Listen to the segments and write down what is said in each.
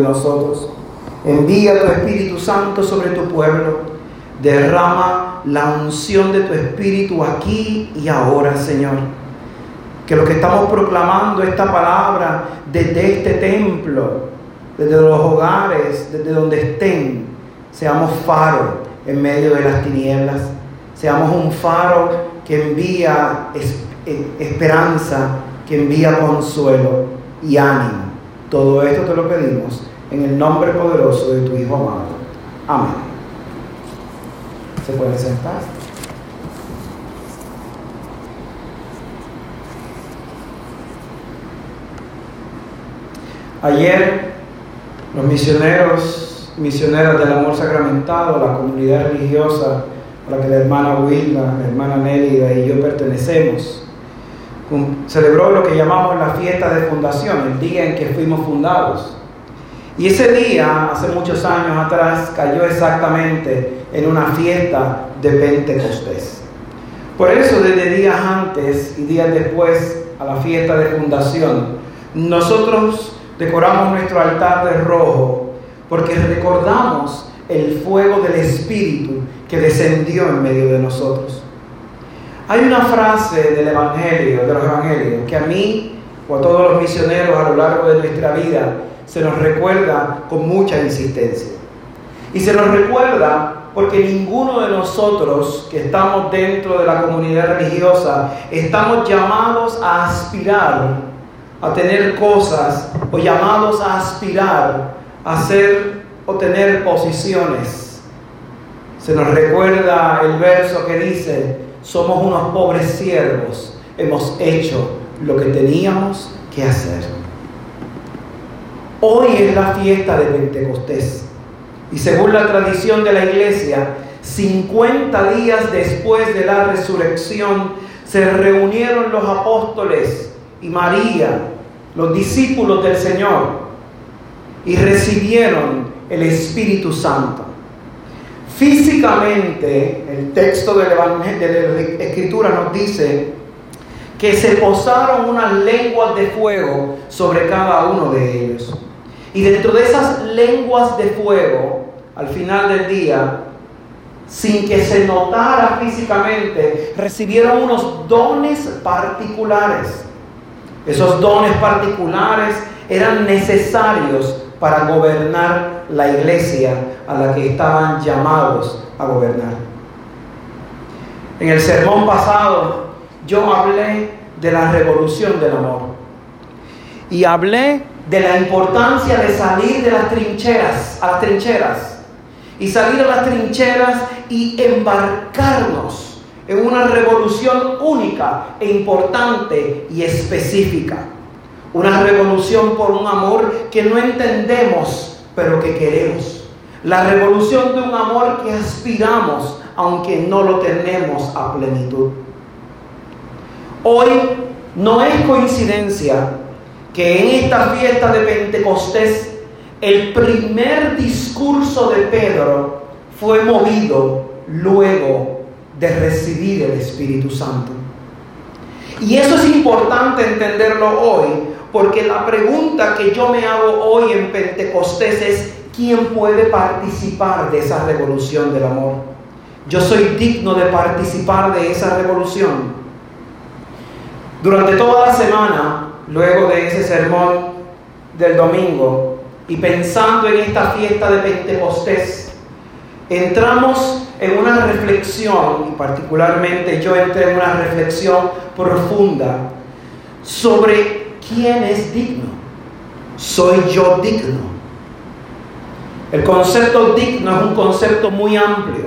nosotros. Envía tu Espíritu Santo sobre tu pueblo. Derrama la unción de tu Espíritu aquí y ahora, Señor. Que lo que estamos proclamando esta palabra desde este templo, desde los hogares, desde donde estén, seamos faro en medio de las tinieblas. Seamos un faro que envía eh, esperanza, que envía consuelo y ánimo. Todo esto te lo pedimos en el nombre poderoso de tu Hijo amado. Amén. ¿Se puede sentar? Ayer los misioneros, misioneras del amor sacramentado, la comunidad religiosa a la que la hermana Wilma, la hermana Nélida y yo pertenecemos, celebró lo que llamamos la fiesta de fundación, el día en que fuimos fundados. Y ese día, hace muchos años atrás, cayó exactamente en una fiesta de Pentecostés. Por eso, desde días antes y días después a la fiesta de fundación, nosotros decoramos nuestro altar de rojo porque recordamos el fuego del Espíritu que descendió en medio de nosotros. Hay una frase del Evangelio, de los Evangelios, que a mí o a todos los misioneros a lo largo de nuestra vida se nos recuerda con mucha insistencia. Y se nos recuerda porque ninguno de nosotros que estamos dentro de la comunidad religiosa estamos llamados a aspirar a tener cosas o llamados a aspirar a ser o tener posiciones. Se nos recuerda el verso que dice, somos unos pobres siervos, hemos hecho lo que teníamos que hacer. Hoy es la fiesta de Pentecostés y según la tradición de la iglesia, 50 días después de la resurrección se reunieron los apóstoles y María, los discípulos del Señor, y recibieron el Espíritu Santo. Físicamente, el texto de la Escritura nos dice que se posaron unas lenguas de fuego sobre cada uno de ellos. Y dentro de esas lenguas de fuego, al final del día, sin que se notara físicamente, recibieron unos dones particulares. Esos dones particulares eran necesarios para gobernar la iglesia a la que estaban llamados a gobernar. En el sermón pasado yo hablé de la revolución del amor y hablé de la importancia de salir de las trincheras, a las trincheras y salir a las trincheras y embarcarnos en una revolución única e importante y específica. Una revolución por un amor que no entendemos, pero que queremos. La revolución de un amor que aspiramos, aunque no lo tenemos a plenitud. Hoy no es coincidencia que en esta fiesta de Pentecostés el primer discurso de Pedro fue movido luego de recibir el Espíritu Santo. Y eso es importante entenderlo hoy, porque la pregunta que yo me hago hoy en Pentecostés es, ¿quién puede participar de esa revolución del amor? Yo soy digno de participar de esa revolución. Durante toda la semana, luego de ese sermón del domingo, y pensando en esta fiesta de Pentecostés, entramos en una reflexión, y particularmente yo entré en una reflexión profunda sobre ¿quién es digno? ¿Soy yo digno? El concepto digno es un concepto muy amplio,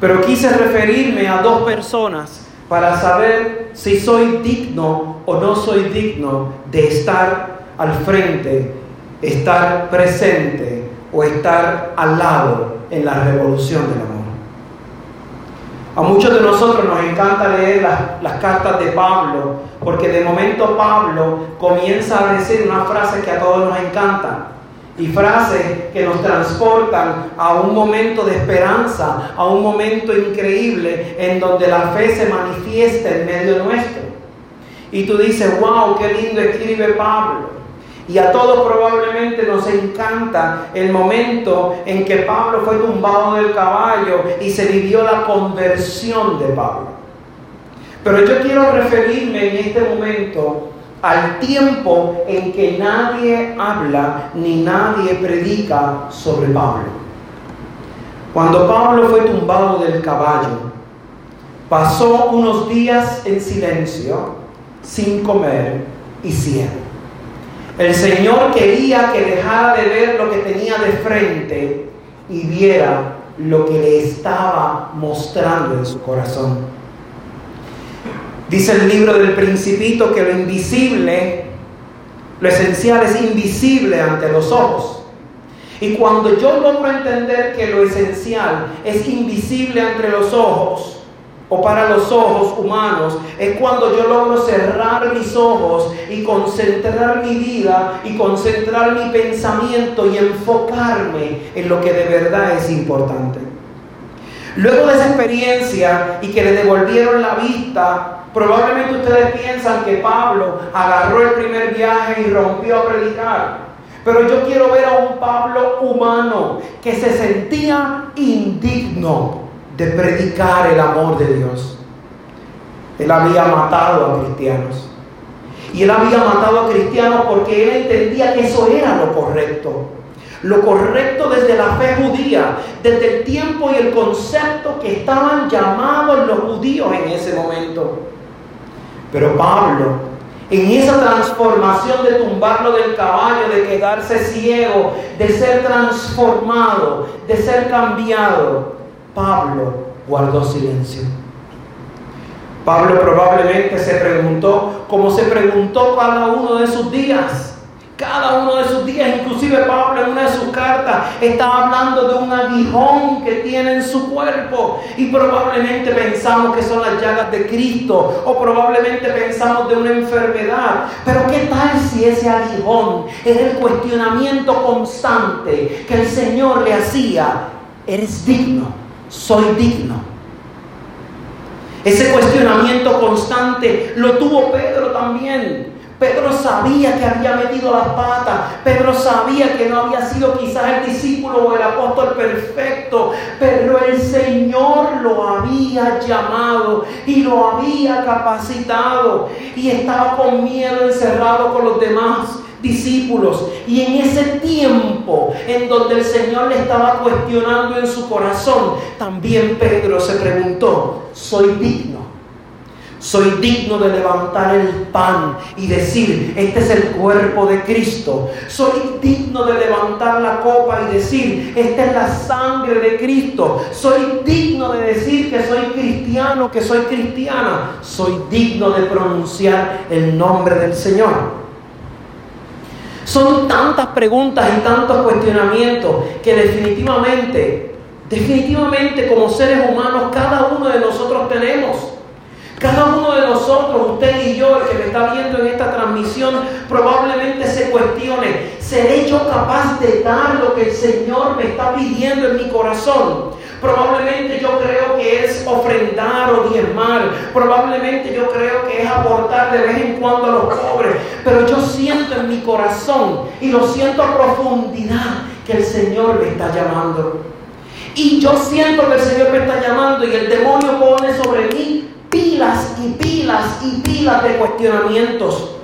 pero quise referirme a dos personas para saber si soy digno o no soy digno de estar al frente, estar presente o estar al lado en la revolución del amor. A muchos de nosotros nos encanta leer las, cartas de Pablo, porque de momento Pablo comienza a decir una frase que a todos nos encanta, y frases que nos transportan a un momento de esperanza, a un momento increíble en donde la fe se manifiesta en medio nuestro. Y tú dices, wow, qué lindo escribe Pablo. Y a todos probablemente nos encanta el momento en que Pablo fue tumbado del caballo y se vivió la conversión de Pablo. Pero yo quiero referirme en este momento al tiempo en que nadie habla ni nadie predica sobre Pablo. Cuando Pablo fue tumbado del caballo, pasó unos días en silencio, sin comer y ciego. El Señor quería que dejara de ver lo que tenía de frente y viera lo que le estaba mostrando en su corazón. Dice el libro del principito que lo invisible, lo esencial es invisible ante los ojos y cuando yo logro entender que lo esencial es invisible entre los ojos, o para los ojos humanos, es cuando yo logro cerrar mis ojos y concentrar mi vida y concentrar mi pensamiento y enfocarme en lo que de verdad es importante. Luego de esa experiencia y que le devolvieron la vista, probablemente ustedes piensan que Pablo agarró el primer viaje y rompió a predicar. Pero yo quiero ver a un Pablo humano que se sentía indigno de predicar el amor de Dios. Él había matado a cristianos. Y él había matado a cristianos porque él entendía que eso era lo correcto. Lo correcto desde la fe judía, desde el tiempo y el concepto que estaban llamados los judíos en ese momento. Pero Pablo en esa transformación de tumbarlo del caballo, de quedarse ciego, de ser transformado, de ser cambiado, Pablo guardó silencio. Pablo probablemente se preguntó, como se preguntó cada uno de sus días, cada uno de sus días, inclusive Pablo en una de sus cartas estaba hablando de un aguijón que tiene en su cuerpo y probablemente pensamos que son las llagas de Cristo o probablemente pensamos de una enfermedad. Pero ¿qué tal si ese aguijón es el cuestionamiento constante que el Señor le hacía? Eres digno, soy digno. Ese cuestionamiento constante lo tuvo Pedro también. Pedro sabía que había metido las patas. Pedro sabía que no había sido quizás el discípulo o el apóstol perfecto. Pero el Señor lo había llamado y lo había capacitado. Y estaba con miedo encerrado con los demás discípulos. Y en ese tiempo en donde el Señor le estaba cuestionando en su corazón, también Pedro se preguntó, ¿soy digno? Soy digno de levantar el pan y decir, este es el cuerpo de Cristo. Soy digno de levantar la copa y decir, esta es la sangre de Cristo. Soy digno de decir que soy cristiano, que soy cristiana. Soy digno de pronunciar el nombre del Señor. Son tantas preguntas y tantos cuestionamientos que definitivamente, definitivamente como seres humanos cada uno de nosotros tenemos. Cada uno de nosotros, usted y yo, el que me está viendo en esta transmisión, probablemente se cuestione, ¿seré yo capaz de dar lo que el Señor me está pidiendo en mi corazón? Probablemente yo creo que es ofrendar o diezmar. Probablemente yo creo que es aportar de vez en cuando a los pobres. Pero yo siento en mi corazón y lo siento a profundidad que el Señor me está llamando. Y yo siento que el Señor me está llamando y el demonio pone sobre mí pilas y pilas y pilas de cuestionamientos,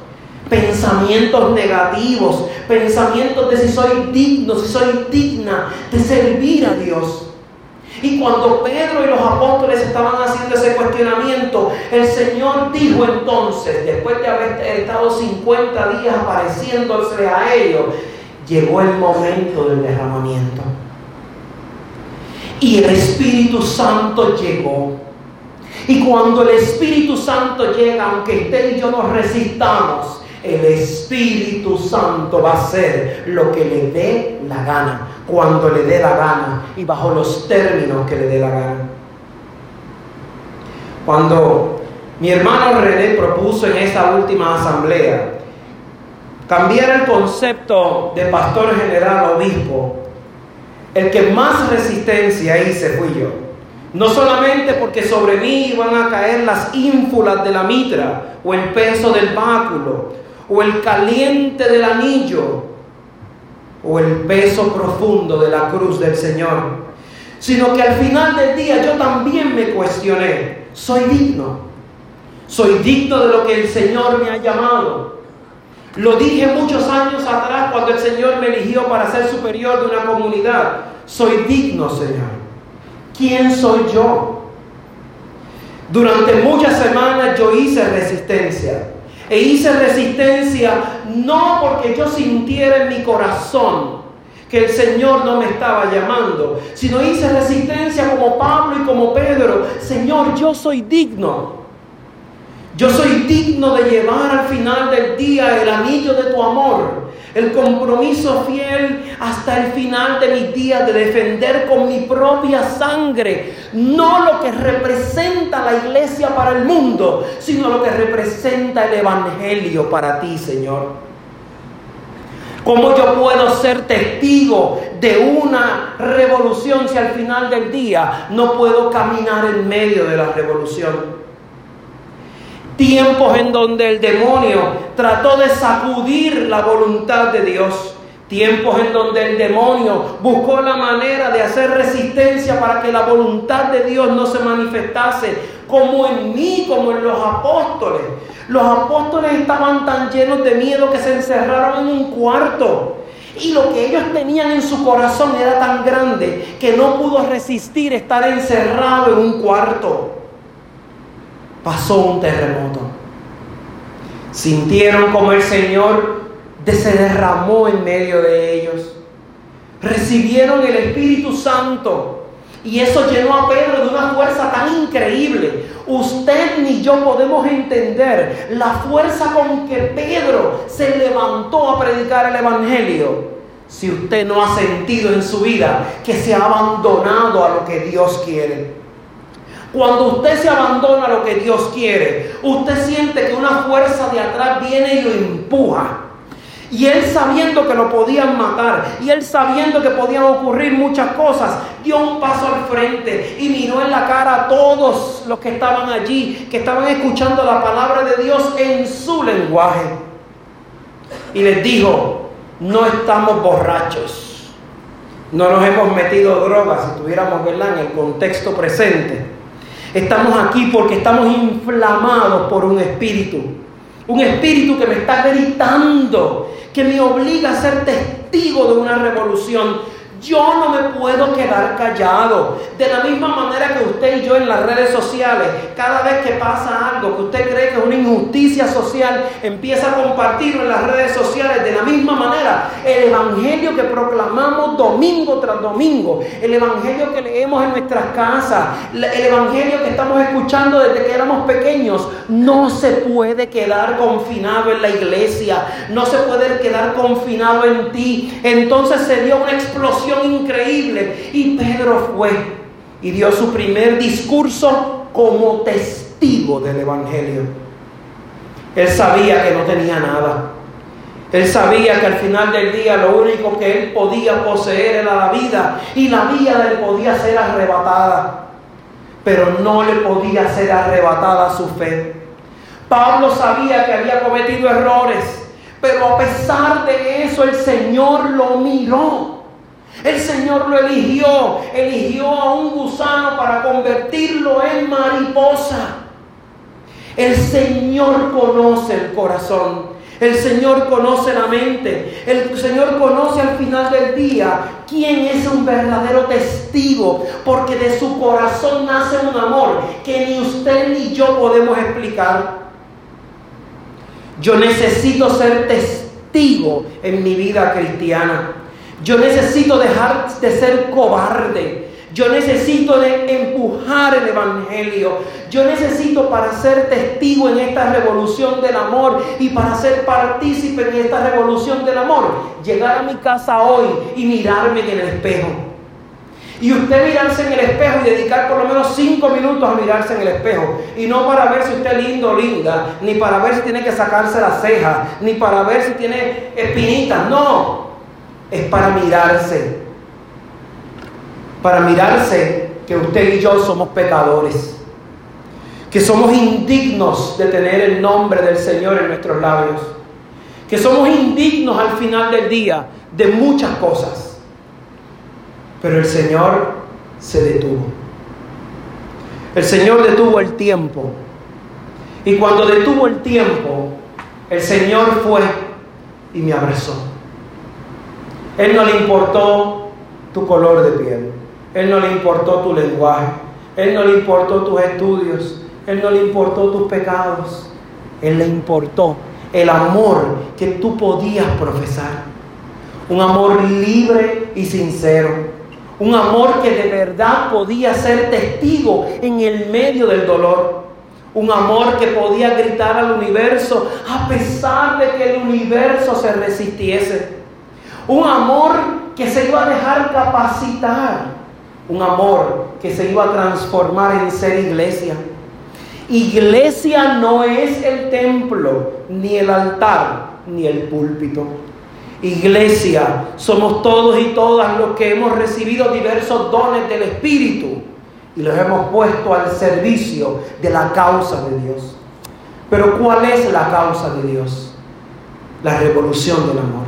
pensamientos negativos, pensamientos de si soy digno, si soy digna de servir a Dios. Y cuando Pedro y los apóstoles estaban haciendo ese cuestionamiento, el Señor dijo entonces, después de haber estado 50 días apareciéndose a ellos, llegó el momento del derramamiento. Y el Espíritu Santo llegó y cuando el Espíritu Santo llega, aunque usted y yo nos resistamos, el Espíritu Santo va a hacer lo que le dé la gana, cuando le dé la gana y bajo los términos que le dé la gana. Cuando mi hermano René propuso en esa última asamblea cambiar el concepto de pastor general obispo, el que más resistencia hice fui yo. No solamente porque sobre mí iban a caer las ínfulas de la mitra o el peso del báculo o el caliente del anillo o el peso profundo de la cruz del Señor, sino que al final del día yo también me cuestioné, ¿soy digno? ¿Soy digno de lo que el Señor me ha llamado? Lo dije muchos años atrás cuando el Señor me eligió para ser superior de una comunidad. Soy digno, Señor. ¿Quién soy yo? Durante muchas semanas yo hice resistencia. E hice resistencia no porque yo sintiera en mi corazón que el Señor no me estaba llamando, sino hice resistencia como Pablo y como Pedro. Señor, yo soy digno. Yo soy digno de llevar al final del día el anillo de tu amor, el compromiso fiel hasta el final de mis días de defender con mi propia sangre, no lo que representa la iglesia para el mundo, sino lo que representa el Evangelio para ti, Señor. ¿Cómo yo puedo ser testigo de una revolución si al final del día no puedo caminar en medio de la revolución? Tiempos en donde el demonio trató de sacudir la voluntad de Dios. Tiempos en donde el demonio buscó la manera de hacer resistencia para que la voluntad de Dios no se manifestase, como en mí, como en los apóstoles. Los apóstoles estaban tan llenos de miedo que se encerraron en un cuarto. Y lo que ellos tenían en su corazón era tan grande que no pudo resistir estar encerrado en un cuarto pasó un terremoto. Sintieron como el Señor se derramó en medio de ellos. Recibieron el Espíritu Santo. Y eso llenó a Pedro de una fuerza tan increíble. Usted ni yo podemos entender la fuerza con que Pedro se levantó a predicar el Evangelio. Si usted no ha sentido en su vida que se ha abandonado a lo que Dios quiere. Cuando usted se abandona a lo que Dios quiere, usted siente que una fuerza de atrás viene y lo empuja. Y él sabiendo que lo podían matar, y él sabiendo que podían ocurrir muchas cosas, dio un paso al frente y miró en la cara a todos los que estaban allí, que estaban escuchando la palabra de Dios en su lenguaje. Y les dijo, no estamos borrachos, no nos hemos metido drogas, si tuviéramos ¿verdad? en el contexto presente. Estamos aquí porque estamos inflamados por un espíritu. Un espíritu que me está gritando, que me obliga a ser testigo de una revolución yo no me puedo quedar callado. De la misma manera que usted y yo en las redes sociales, cada vez que pasa algo que usted cree que es una injusticia social, empieza a compartirlo en las redes sociales. De la misma manera, el Evangelio que proclamamos domingo tras domingo, el Evangelio que leemos en nuestras casas, el Evangelio que estamos escuchando desde que éramos pequeños, no se puede quedar confinado en la iglesia, no se puede quedar confinado en ti. Entonces se dio una explosión increíble. Y Pedro fue y dio su primer discurso como testigo del Evangelio. Él sabía que no tenía nada. Él sabía que al final del día lo único que él podía poseer era la vida y la vida él podía ser arrebatada, pero no le podía ser arrebatada su fe. Pablo sabía que había cometido errores, pero a pesar de eso el Señor lo miró el Señor lo eligió, eligió a un gusano para convertirlo en mariposa. El Señor conoce el corazón. El Señor conoce la mente. El Señor conoce al final del día quién es un verdadero testigo. Porque de su corazón nace un amor que ni usted ni yo podemos explicar. Yo necesito ser testigo en mi vida cristiana. Yo necesito dejar de ser cobarde. Yo necesito de empujar el Evangelio. Yo necesito para ser testigo en esta revolución del amor y para ser partícipe en esta revolución del amor, llegar a mi casa hoy y mirarme en el espejo. Y usted mirarse en el espejo y dedicar por lo menos cinco minutos a mirarse en el espejo. Y no para ver si usted es lindo o linda, ni para ver si tiene que sacarse las cejas, ni para ver si tiene espinitas. No, es para mirarse. Para mirarse que usted y yo somos pecadores. Que somos indignos de tener el nombre del Señor en nuestros labios. que somos indignos al final del día de muchas cosas. Pero el Señor se detuvo. El Señor detuvo el tiempo. Y cuando detuvo el tiempo, el Señor fue y me abrazó. Él no le importó tu color de piel. Él no le importó tu lenguaje. Él no le importó tus estudios. Él no le importó tus pecados. Él le importó el amor que tú podías profesar. Un amor libre y sincero. Un amor que de verdad podía ser testigo en el medio del dolor. Un amor que podía gritar al universo a pesar de que el universo se resistiese. Un amor que se iba a dejar capacitar. Un amor que se iba a transformar en ser iglesia. Iglesia no es el templo, ni el altar, ni el púlpito. Iglesia, somos todos y todas los que hemos recibido diversos dones del Espíritu y los hemos puesto al servicio de la causa de Dios. Pero ¿cuál es la causa de Dios? La revolución del amor.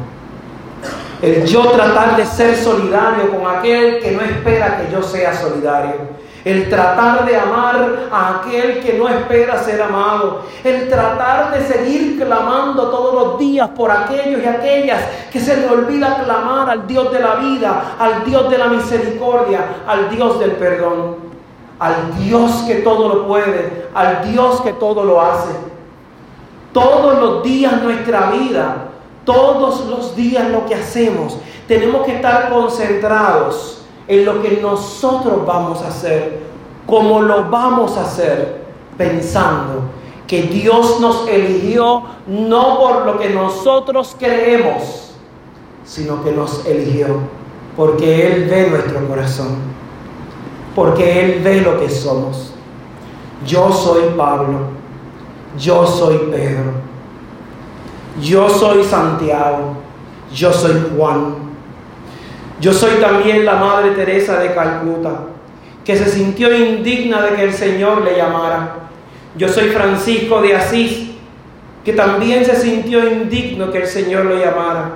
El yo tratar de ser solidario con aquel que no espera que yo sea solidario. El tratar de amar a aquel que no espera ser amado, el tratar de seguir clamando todos los días por aquellos y aquellas que se le olvida clamar al Dios de la vida, al Dios de la misericordia, al Dios del perdón, al Dios que todo lo puede, al Dios que todo lo hace. Todos los días nuestra vida, todos los días lo que hacemos, tenemos que estar concentrados en lo que nosotros vamos a hacer, como lo vamos a hacer, pensando que Dios nos eligió no por lo que nosotros creemos, sino que nos eligió porque Él ve nuestro corazón, porque Él ve lo que somos. Yo soy Pablo, yo soy Pedro, yo soy Santiago, yo soy Juan, yo soy también la Madre Teresa de Calcuta, que se sintió indigna de que el Señor le llamara. Yo soy Francisco de Asís, que también se sintió indigno que el Señor lo llamara.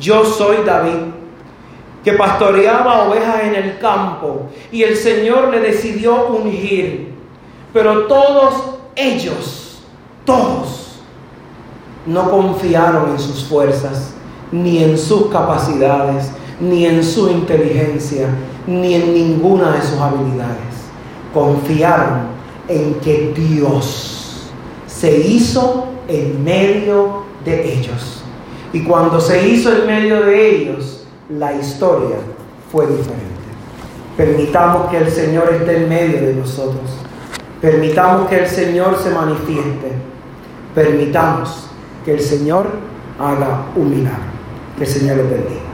Yo soy David, que pastoreaba ovejas en el campo y el Señor le decidió ungir. Pero todos ellos, todos, no confiaron en sus fuerzas ni en sus capacidades ni en su inteligencia, ni en ninguna de sus habilidades. Confiaron en que Dios se hizo en medio de ellos. Y cuando se hizo en medio de ellos, la historia fue diferente. Permitamos que el Señor esté en medio de nosotros. Permitamos que el Señor se manifieste. Permitamos que el Señor haga un milagro. Que el Señor lo bendiga.